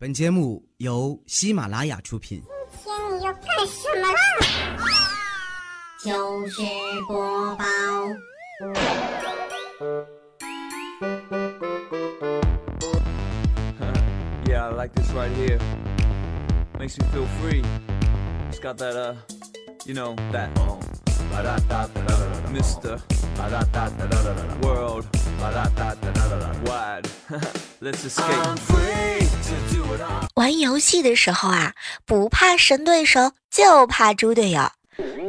本节目由喜马拉雅出品。今天你要干什么啦？就是播报。Yeah, I like this right here. Makes me feel free. It's got that, uh, you know, that. Mr. World Wide. Let's escape. 玩游戏的时候啊，不怕神对手，就怕猪队友。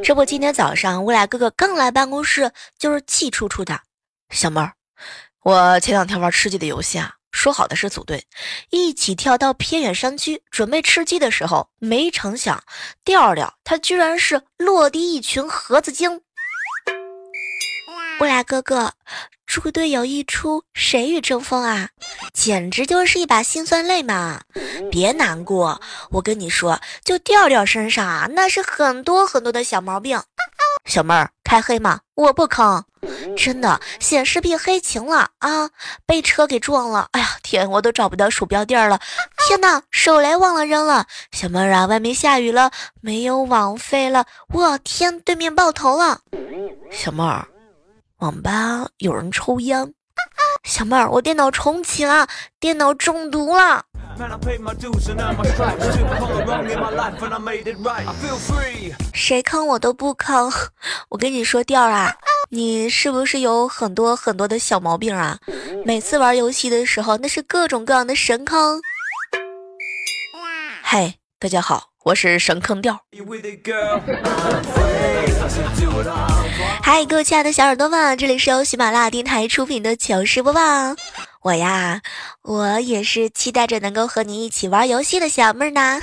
这不，今天早上我俩哥哥刚来办公室，就是气出出的。小妹儿，我前两天玩吃鸡的游戏啊，说好的是组队，一起跳到偏远山区准备吃鸡的时候，没成想调调他居然是落地一群盒子精。我俩哥哥，猪队友一出，谁与争锋啊？简直就是一把辛酸泪嘛！别难过，我跟你说，就调调身上啊，那是很多很多的小毛病。小妹儿，开黑吗？我不坑，真的，显示屏黑屏了啊，被车给撞了。哎呀天，我都找不到鼠标垫了。天哪，手雷忘了扔了。小妹儿啊，外面下雨了，没有网费了。我天，对面爆头了。小妹儿，网吧有人抽烟。小妹儿我电脑重启了电脑中毒了。谁坑我都不坑。我跟你说调儿啊你是不是有很多很多的小毛病啊？每次玩游戏的时候那是各种各样的神坑。嗨大家好我是神坑调。嗨，各位亲爱的小耳朵们，这里是由喜马拉雅电台出品的糗事播报。我呀，我也是期待着能够和你一起玩游戏的小妹儿呢。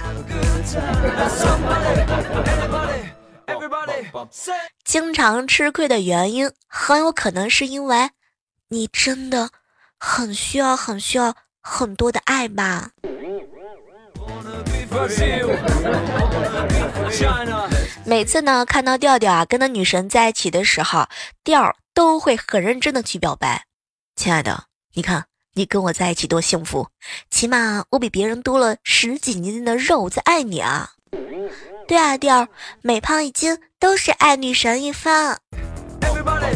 经常吃亏的原因，很有可能是因为你真的很需要、很需要很多的爱吧。每次呢看到调调啊跟那女神在一起的时候，调都会很认真的去表白。亲爱的，你看你跟我在一起多幸福，起码我比别人多了十几斤的肉在爱你啊。对啊，调儿，每胖一斤都是爱女神一番。Everybody,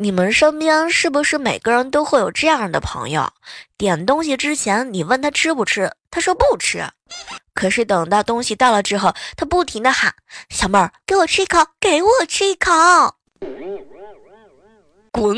你们身边是不是每个人都会有这样的朋友？点东西之前，你问他吃不吃，他说不吃。可是等到东西到了之后，他不停的喊：“小妹儿，给我吃一口，给我吃一口。”滚！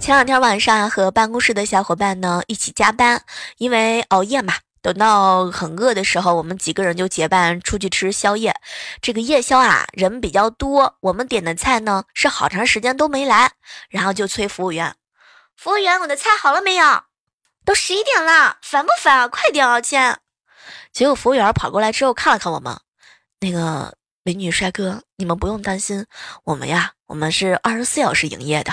前两天晚上和办公室的小伙伴呢一起加班，因为熬夜嘛。等到很饿的时候，我们几个人就结伴出去吃宵夜。这个夜宵啊，人比较多，我们点的菜呢是好长时间都没来，然后就催服务员：“服务员，我的菜好了没有？都十一点了，烦不烦啊？快点啊，亲！”结果服务员跑过来之后看了看我们，那个美女帅哥，你们不用担心，我们呀，我们是二十四小时营业的。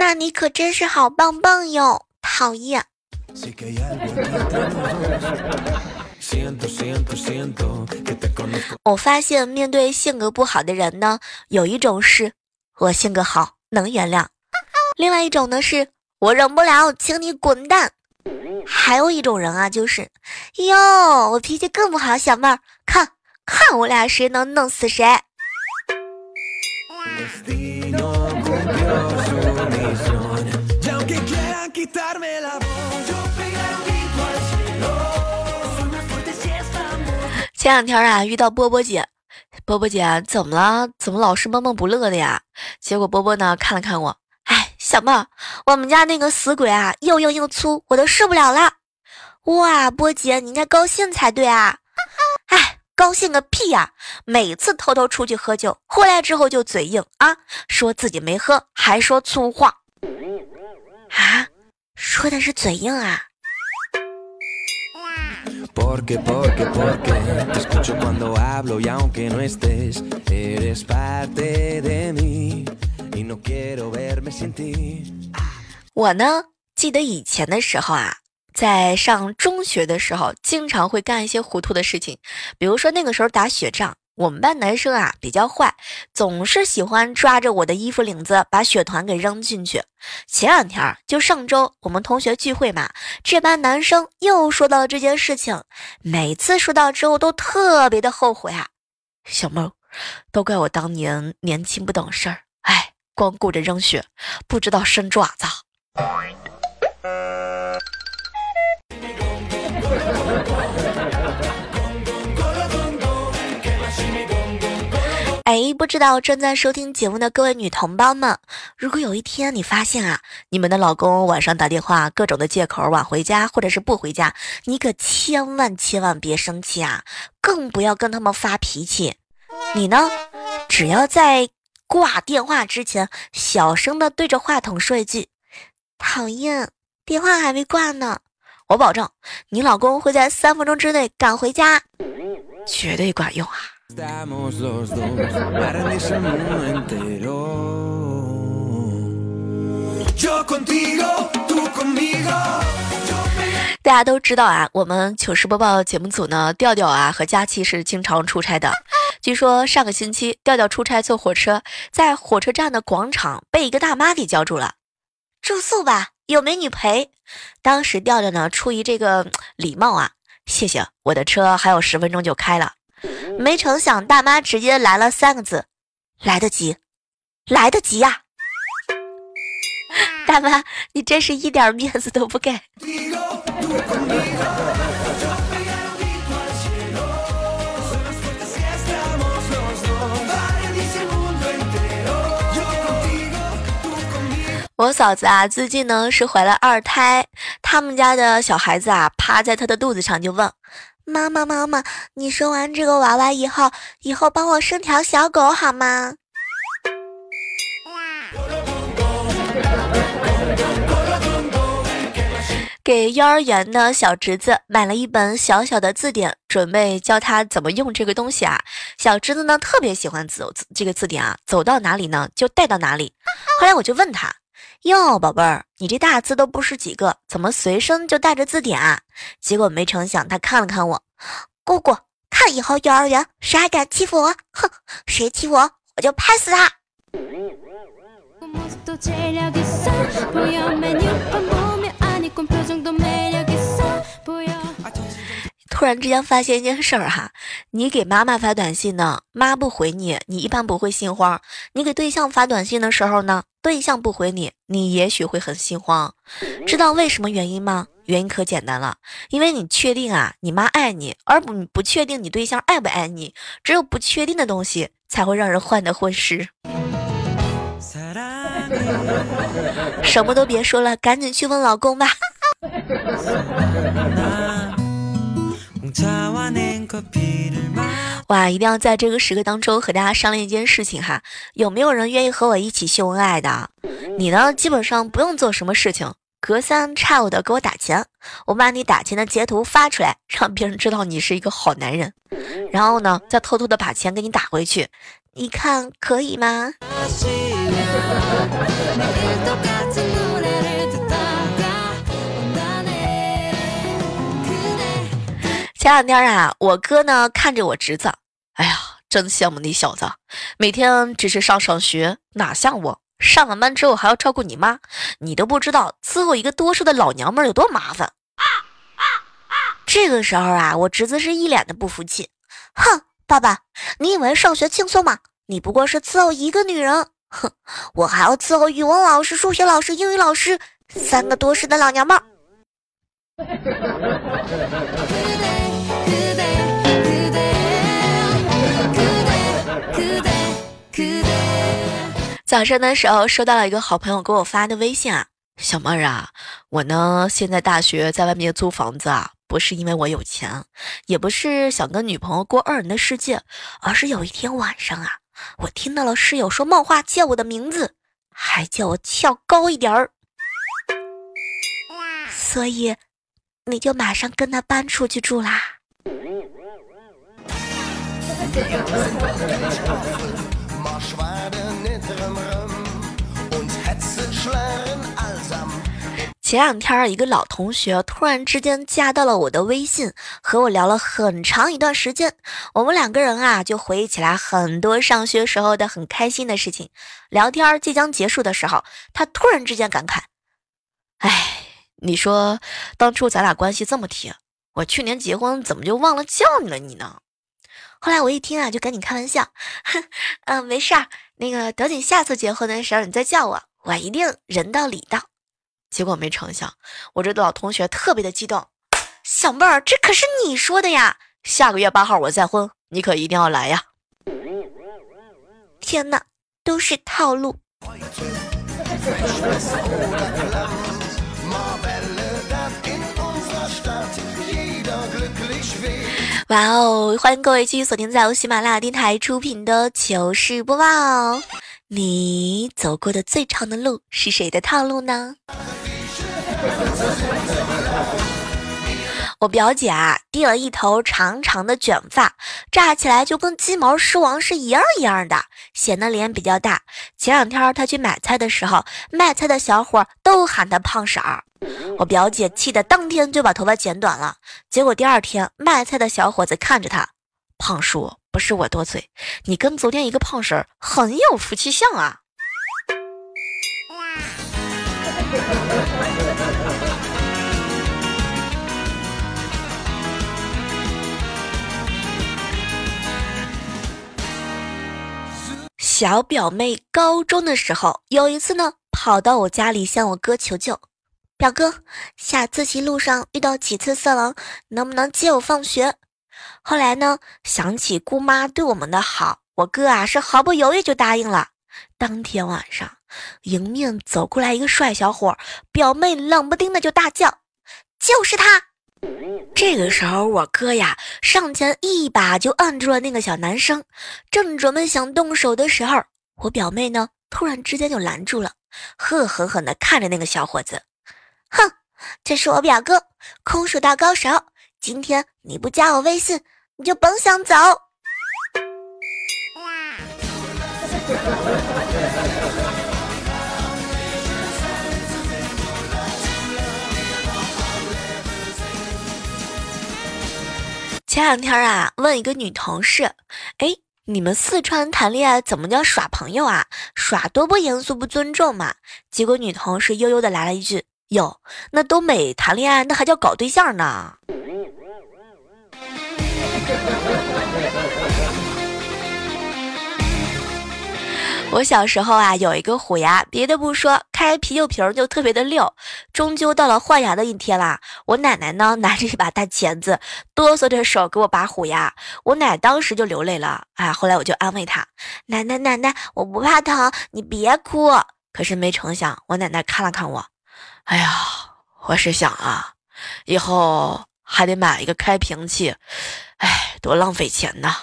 那你可真是好棒棒哟！讨厌。我发现面对性格不好的人呢，有一种是我性格好能原谅，另外一种呢是我忍不了，请你滚蛋。还有一种人啊，就是哟，我脾气更不好，小妹儿，看看我俩谁能弄死谁。前两天啊，遇到波波姐，波波姐怎么了？怎么老是闷闷不乐的呀？结果波波呢看了看我，哎，小妹儿，我们家那个死鬼啊，又硬又粗，我都受不了了。哇，波姐，你应该高兴才对啊！哎，高兴个屁呀、每次偷偷出去喝酒，回来之后就嘴硬啊，说自己没喝，还说粗话。啊，说的是嘴硬啊？Porque, porque, porque te escucho cuando hablo y aunque no estés, eres parte de mí y no quiero verme sin ti. 我呢，记得以前的时候啊，在上中学的时候，经常会干一些糊涂的事情，比如说那个时候打雪仗，我们班男生啊比较坏，总是喜欢抓着我的衣服领子把血团给扔进去。前两天就上周我们同学聚会嘛，这班男生又说到这件事情，每次说到之后都特别的后悔啊。小妹，都怪我当年年轻不懂事儿，哎，光顾着扔血，不知道伸爪子。哎，不知道正在收听节目的各位女同胞们，如果有一天你发现啊，你们的老公晚上打电话，各种的借口晚回家或者是不回家，你可千万千万别生气啊，更不要跟他们发脾气。你呢，只要在挂电话之前，小声的对着话筒说一句“讨厌”，电话还没挂呢，我保证你老公会在三分钟之内赶回家，绝对管用啊！大家都知道啊，我们糗事播报节目组呢，调调啊和佳琪是经常出差的。据说上个星期调调出差坐火车，在火车站的广场被一个大妈给叫住了，住宿吧，有美女陪。当时调调呢出于这个礼貌啊，谢谢，我的车还有十分钟就开了。没成想大妈直接来了三个字。来得及。来得及呀。大妈你真是一点面子都不给。我嫂子啊最近呢是怀了二胎他们家的小孩子啊趴在她的肚子上就问妈妈妈妈，你生完这个娃娃以后，以后帮我生条小狗好吗？”给幼儿园的小侄子买了一本小小的字典，准备教他怎么用这个东西啊。小侄子呢特别喜欢字这个字典啊，走到哪里呢就带到哪里。后来我就问他。哟，宝贝儿，你这大字都不识几个，怎么随身就带着字典啊？结果没成想，他看了看我，姑姑，看以后幼儿园谁还敢欺负我，哼，谁欺负我，我就拍死他。突然之间发现一件事儿哈，你给妈妈发短信呢，妈不回你，你一般不会心慌；你给对象发短信的时候呢，对象不回你，你也许会很心慌。知道为什么原因吗？原因可简单了，因为你确定啊，你妈爱你，而不不确定你对象爱不爱你。只有不确定的东西，才会让人患得患失。什么都别说了，赶紧去问老公吧。哇，一定要在这个时刻当中和大家商量一件事情哈，有没有人愿意和我一起秀恩爱的？你呢，基本上不用做什么事情，隔三差五的给我打钱，我把你打钱的截图发出来，让别人知道你是一个好男人，然后呢，再偷偷的把钱给你打回去，你看可以吗？前两天啊，我哥呢看着我侄子，哎呀，真羡慕你小子，每天只是上上学，哪像我，上完班之后还要照顾你妈，你都不知道伺候一个多事的老娘们有多麻烦。这个时候啊，我侄子是一脸的不服气，哼，爸爸，你以为上学轻松吗？你不过是伺候一个女人，哼，我还要伺候语文老师、数学老师、英语老师三个多事的老娘们儿。早上的时候收到了一个好朋友给我发的微信啊，小妹儿啊，我呢现在大学在外面租房子啊，不是因为我有钱，也不是想跟女朋友过二人的世界，而是有一天晚上啊，我听到了室友说梦话，叫我的名字，还叫我跳高一点儿，所以你就马上跟他搬出去住啦。前两天一个老同学突然之间加到了我的微信，和我聊了很长一段时间。我们两个人啊，就回忆起来很多上学时候的很开心的事情。聊天即将结束的时候，他突然之间感慨：“哎，你说当初咱俩关系这么铁，我去年结婚怎么就忘了叫你了你呢？”后来我一听啊，就赶紧开玩笑：“哼，嗯、没事儿，那个等你下次结婚的时候你再叫我，我一定人到礼到。”结果没成想，我这老同学特别的激动，小妹儿，这可是你说的呀！下个月八号我再婚，你可一定要来呀！天哪，都是套路。哇哦！欢迎各位继续锁定在由喜马拉雅电台出品的糗事播报。你走过的最长的路是谁的套路呢？我表姐啊，剃了一头长长的卷发，炸起来就跟鸡毛狮王是一样一样的，显得脸比较大。前两天她去买菜的时候，卖菜的小伙都喊她胖婶儿。我表姐气得当天就把头发剪短了，结果第二天卖菜的小伙子看着她，胖叔，不是我多嘴，你跟昨天一个胖婶儿很有夫妻相啊。小表妹高中的时候，有一次呢，跑到我家里向我哥求救：“表哥，下自习路上遇到几次色狼，能不能接我放学？”后来呢，想起姑妈对我们的好，我哥啊是毫不犹豫就答应了。当天晚上，迎面走过来一个帅小伙，表妹冷不丁的就大叫：“就是他！”这个时候，我哥呀上前一把就按住了那个小男生，正准备想动手的时候，我表妹呢突然之间就拦住了，恶狠狠地看着那个小伙子，哼，这是我表哥，空手道高手，今天你不加我微信，你就甭想走。前两天啊，问一个女同事，哎，你们四川谈恋爱怎么叫耍朋友啊？耍多不严肃不尊重嘛？结果女同事悠悠的来了一句：“哟，那东北谈恋爱那还叫搞对象呢。”我小时候啊，有一个虎牙，别的不说，开啤酒瓶就特别的溜。终究到了换牙的一天啦，我奶奶呢 拿着一把大钳子，哆嗦着手给我拔虎牙，我奶当时就流泪了。哎，后来我就安慰她，奶奶奶奶，我不怕疼，你别哭。可是没成想，我奶奶看了看我，哎呀，我是想啊，以后还得买一个开瓶器，哎，多浪费钱呐。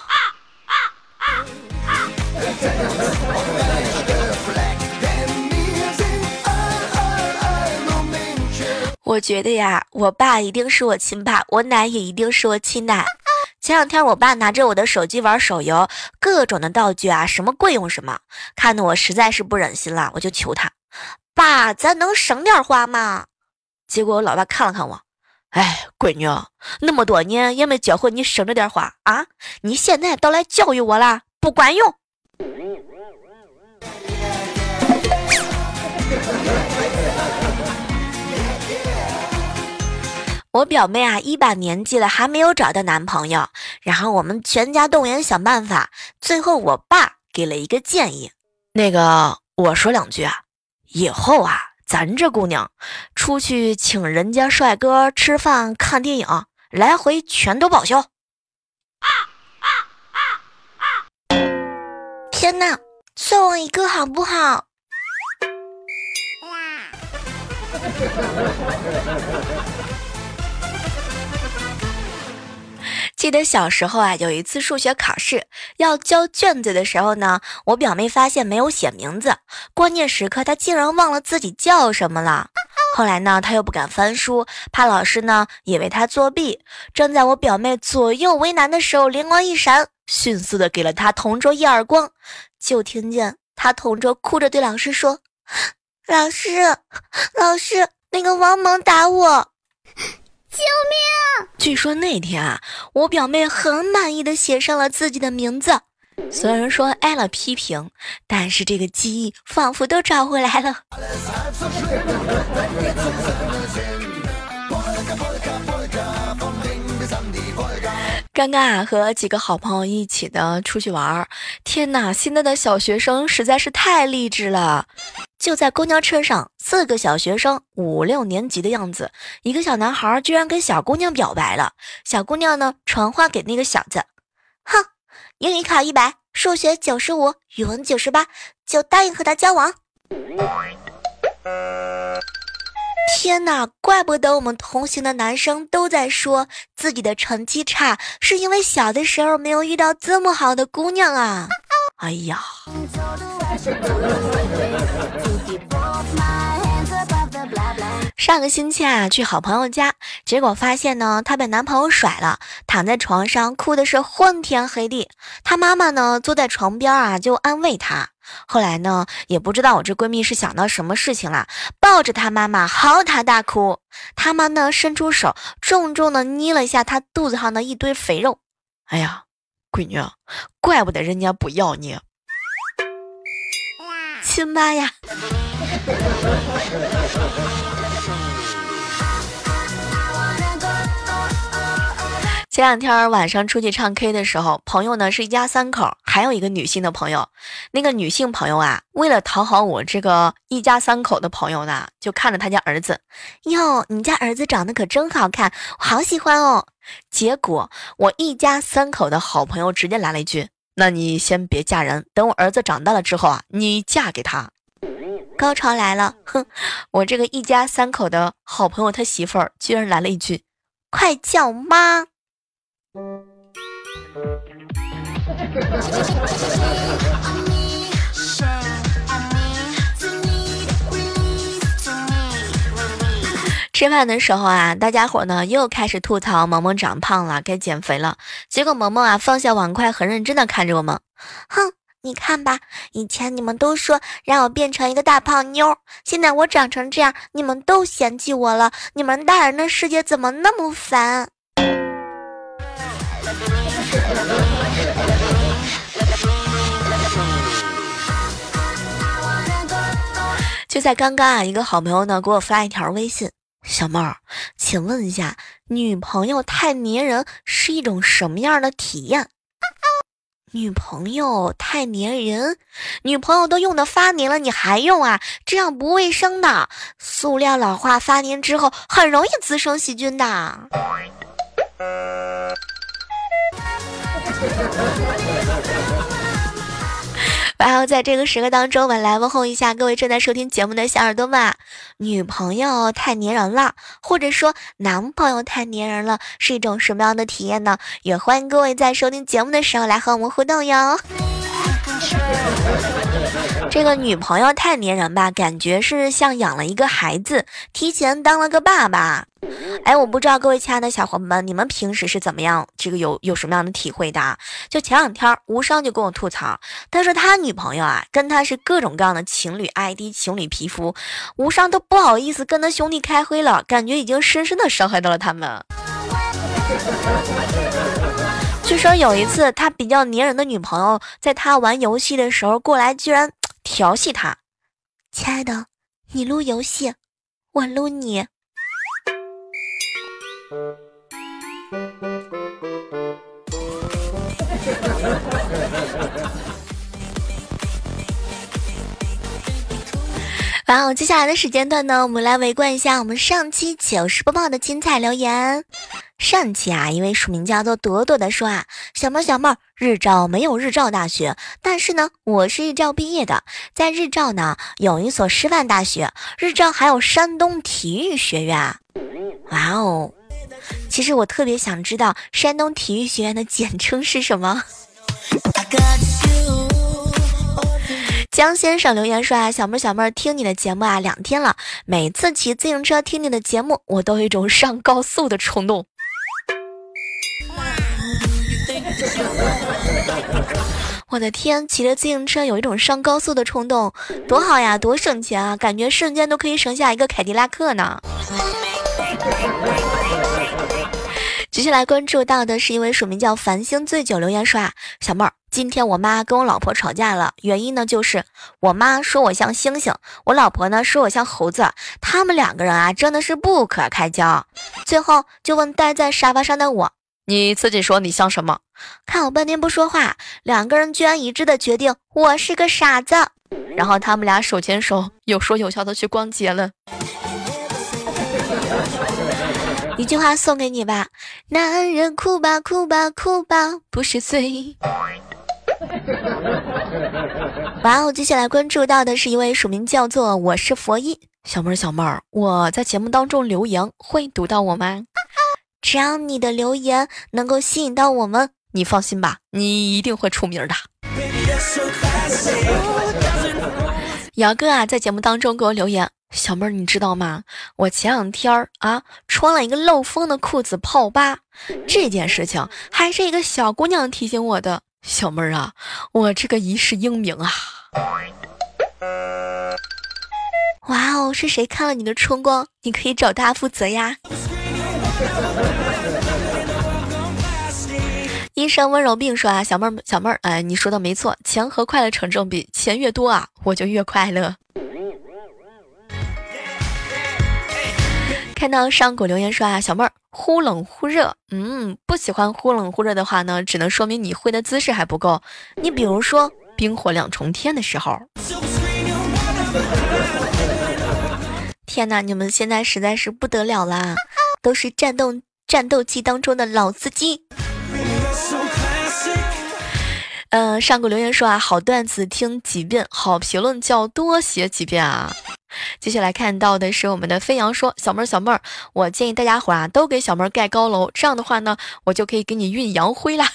我觉得呀，我爸一定是我亲爸，我奶也一定是我亲奶。前两天我爸拿着我的手机玩手游，各种的道具啊，什么贵用什么，看得我实在是不忍心了，我就求他，爸，咱能省点花吗？结果我老爸看了看我，哎，闺女，那么多年也没教会你省着点花啊，你现在倒来教育我啦，不管用。我表妹啊，一把年纪了还没有找到男朋友，然后我们全家动员想办法，最后我爸给了一个建议，那个我说两句啊，以后啊，咱这姑娘出去请人家帅哥吃饭、看电影，来回全都报销。啊啊啊啊天哪，送我一个好不好？哇 记得小时候啊，有一次数学考试要交卷子的时候呢，我表妹发现没有写名字，关键时刻她竟然忘了自己叫什么了。后来呢，她又不敢翻书，怕老师呢以为她作弊。正在我表妹左右为难的时候，灵光一闪，迅速的给了她同桌一耳光，就听见她同桌哭着对老师说：“老师，老师，那个王猛打我。救命！据说那天啊，我表妹很满意的写上了自己的名字，虽然说挨了批评，但是这个记忆仿佛都找回来了。刚刚啊，和几个好朋友一起的出去玩儿，天哪！现在的小学生实在是太励志了。就在公交车上，四个小学生，五六年级的样子，一个小男孩居然跟小姑娘表白了。小姑娘呢，传话给那个小子：“哼，英语考一百，数学九十五，语文九十八，就答应和他交往。”天哪，怪不得我们同行的男生都在说自己的成绩差，是因为小的时候没有遇到这么好的姑娘啊！哎呀。上个星期啊，去好朋友家，结果发现呢，她被男朋友甩了，躺在床上哭的是昏天黑地。她妈妈呢，坐在床边啊，就安慰她。后来呢，也不知道我这闺蜜是想到什么事情了，抱着她妈妈嚎啕大哭。她妈呢，伸出手，重重的捏了一下她肚子上的一堆肥肉。哎呀，闺女，怪不得人家不要你。亲妈呀！前两天晚上出去唱 K 的时候，朋友呢是一家三口，还有一个女性的朋友。那个女性朋友啊，为了讨好我这个一家三口的朋友呢，就看着他家儿子，哟，你家儿子长得可真好看，我好喜欢哦。结果我一家三口的好朋友直接来了一句：“那你先别嫁人，等我儿子长大了之后啊，你嫁给他。”高潮来了，哼！我这个一家三口的好朋友他媳妇儿居然来了一句：“快叫妈！”吃饭的时候啊，大家伙呢又开始吐槽萌萌长胖了，该减肥了。结果萌萌啊放下碗筷，很认真的看着我们，哼，你看吧，以前你们都说让我变成一个大胖妞，现在我长成这样，你们都嫌弃我了。你们大人的世界怎么那么烦？就在刚刚啊，一个好朋友呢给我发一条微信：“小妹儿，请问一下，女朋友太粘人是一种什么样的体验？”女朋友太粘人，女朋友都用的发粘了，你还用啊？这样不卫生的。塑料老化发粘之后，很容易滋生细菌的。然后在这个时刻当中，我们来问候一下各位正在收听节目的小耳朵们。女朋友太粘人了，或者说男朋友太粘人了，是一种什么样的体验呢？也欢迎各位在收听节目的时候来和我们互动哟。这个女朋友太粘人吧，感觉是像养了一个孩子，提前当了个爸爸。哎，我不知道各位亲爱的小伙伴们，你们平时是怎么样？这个有有什么样的体会的？就前两天，无伤就跟我吐槽，他说他女朋友啊，跟他是各种各样的情侣 ID、情侣皮肤，无伤都不好意思跟他兄弟开会了，感觉已经深深的伤害到了他们。据说有一次，他比较粘人的女朋友，在他玩游戏的时候过来，居然调戏他。亲爱的，你撸游戏，我撸你。然后接下来的时间段呢，我们来围观一下我们上期糗事播报的精彩留言。上期啊，一位署名叫做朵朵的说啊，小妹小妹，日照没有日照大学，但是呢，我是日照毕业的，在日照呢有一所师范大学，日照还有山东体育学院。哇哦，其实我特别想知道山东体育学院的简称是什么。江先生留言说啊，小妹小妹，听你的节目啊两天了，每次骑自行车听你的节目，我都有一种上高速的冲动。我的天，骑着自行车有一种上高速的冲动，多好呀，多省钱啊，感觉瞬间都可以省下一个凯迪拉克呢。接下来关注到的是一位署名叫繁星醉酒留言说啊，小妹儿，今天我妈跟我老婆吵架了，原因呢就是我妈说我像猩猩，我老婆呢说我像猴子，他们两个人啊真的是不可开交。最后就问待在沙发上的我，你自己说你像什么？看我半天不说话，两个人居然一致的决定我是个傻子，然后他们俩手牵手，有说有笑的去逛街了。一句话送给你吧，男人哭吧哭吧哭吧，不是罪。哇哦！接下来关注到的是一位署名叫做“我是佛印”小妹儿，小妹儿，我在节目当中留言会读到我吗？只要你的留言能够吸引到我们，你放心吧，你一定会出名的。姚哥啊，在节目当中给我留言，小妹儿你知道吗？我前两天儿啊穿了一个漏风的裤子泡吧，这件事情还是一个小姑娘提醒我的。小妹儿啊，我这个一世英名啊！哇哦，是谁看了你的春光？你可以找他负责呀。医生温柔病说啊，小妹儿，小妹儿，哎，你说的没错，钱和快乐成正比，钱越多啊，我就越快乐。看到上古留言说啊，小妹儿忽冷忽热，嗯，不喜欢忽冷忽热的话呢，只能说明你会的姿势还不够。你比如说冰火两重天的时候，天哪，你们现在实在是不得了啦，都是战斗战斗机当中的老司机。嗯，上古留言说啊，好段子听几遍，好评论叫多写几遍啊。接下来看到的是我们的飞扬说，小妹儿小妹儿，我建议大家伙啊都给小妹儿盖高楼，这样的话呢，我就可以给你运洋灰啦。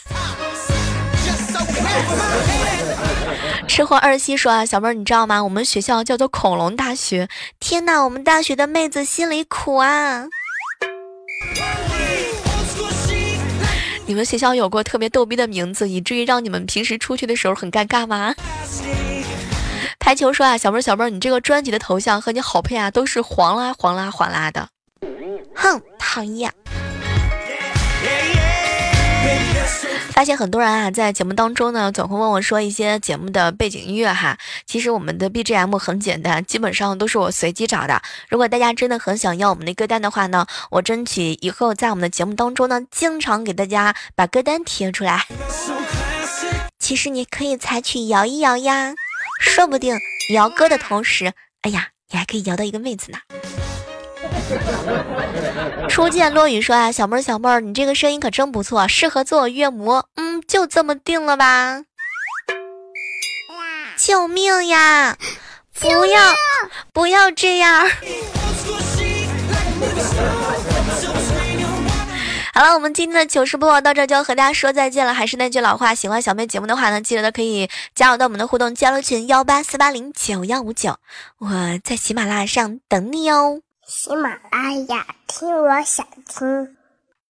吃货二西说啊，小妹儿你知道吗？我们学校叫做恐龙大学。天呐，我们大学的妹子心里苦啊。你们学校有过特别逗逼的名字，以至于让你们平时出去的时候很尴尬吗？排球说啊，小妹儿小妹儿，你这个专辑的头像和你好配啊，都是黄啦黄啦黄啦的。哼，讨厌。发现很多人啊，在节目当中呢，总会问我说一些节目的背景音乐哈。其实我们的 BGM 很简单，基本上都是我随机找的。如果大家真的很想要我们的歌单的话呢，我争取以后在我们的节目当中呢，经常给大家把歌单贴出来。其实你可以采取摇一摇呀，说不定摇歌的同时，哎呀，你还可以摇到一个妹子呢。初见落雨说啊，小妹儿小妹儿，你这个声音可真不错，适合做乐模。嗯，就这么定了吧。救命呀！不要不要这样。好了，我们今天的糗事播报到这儿就要和大家说再见了。还是那句老话，喜欢小妹节目的话呢，记得可以加入到我们的互动交流群幺八四八零九幺五九，我在喜马拉雅上等你哦。喜马拉雅，听我想听。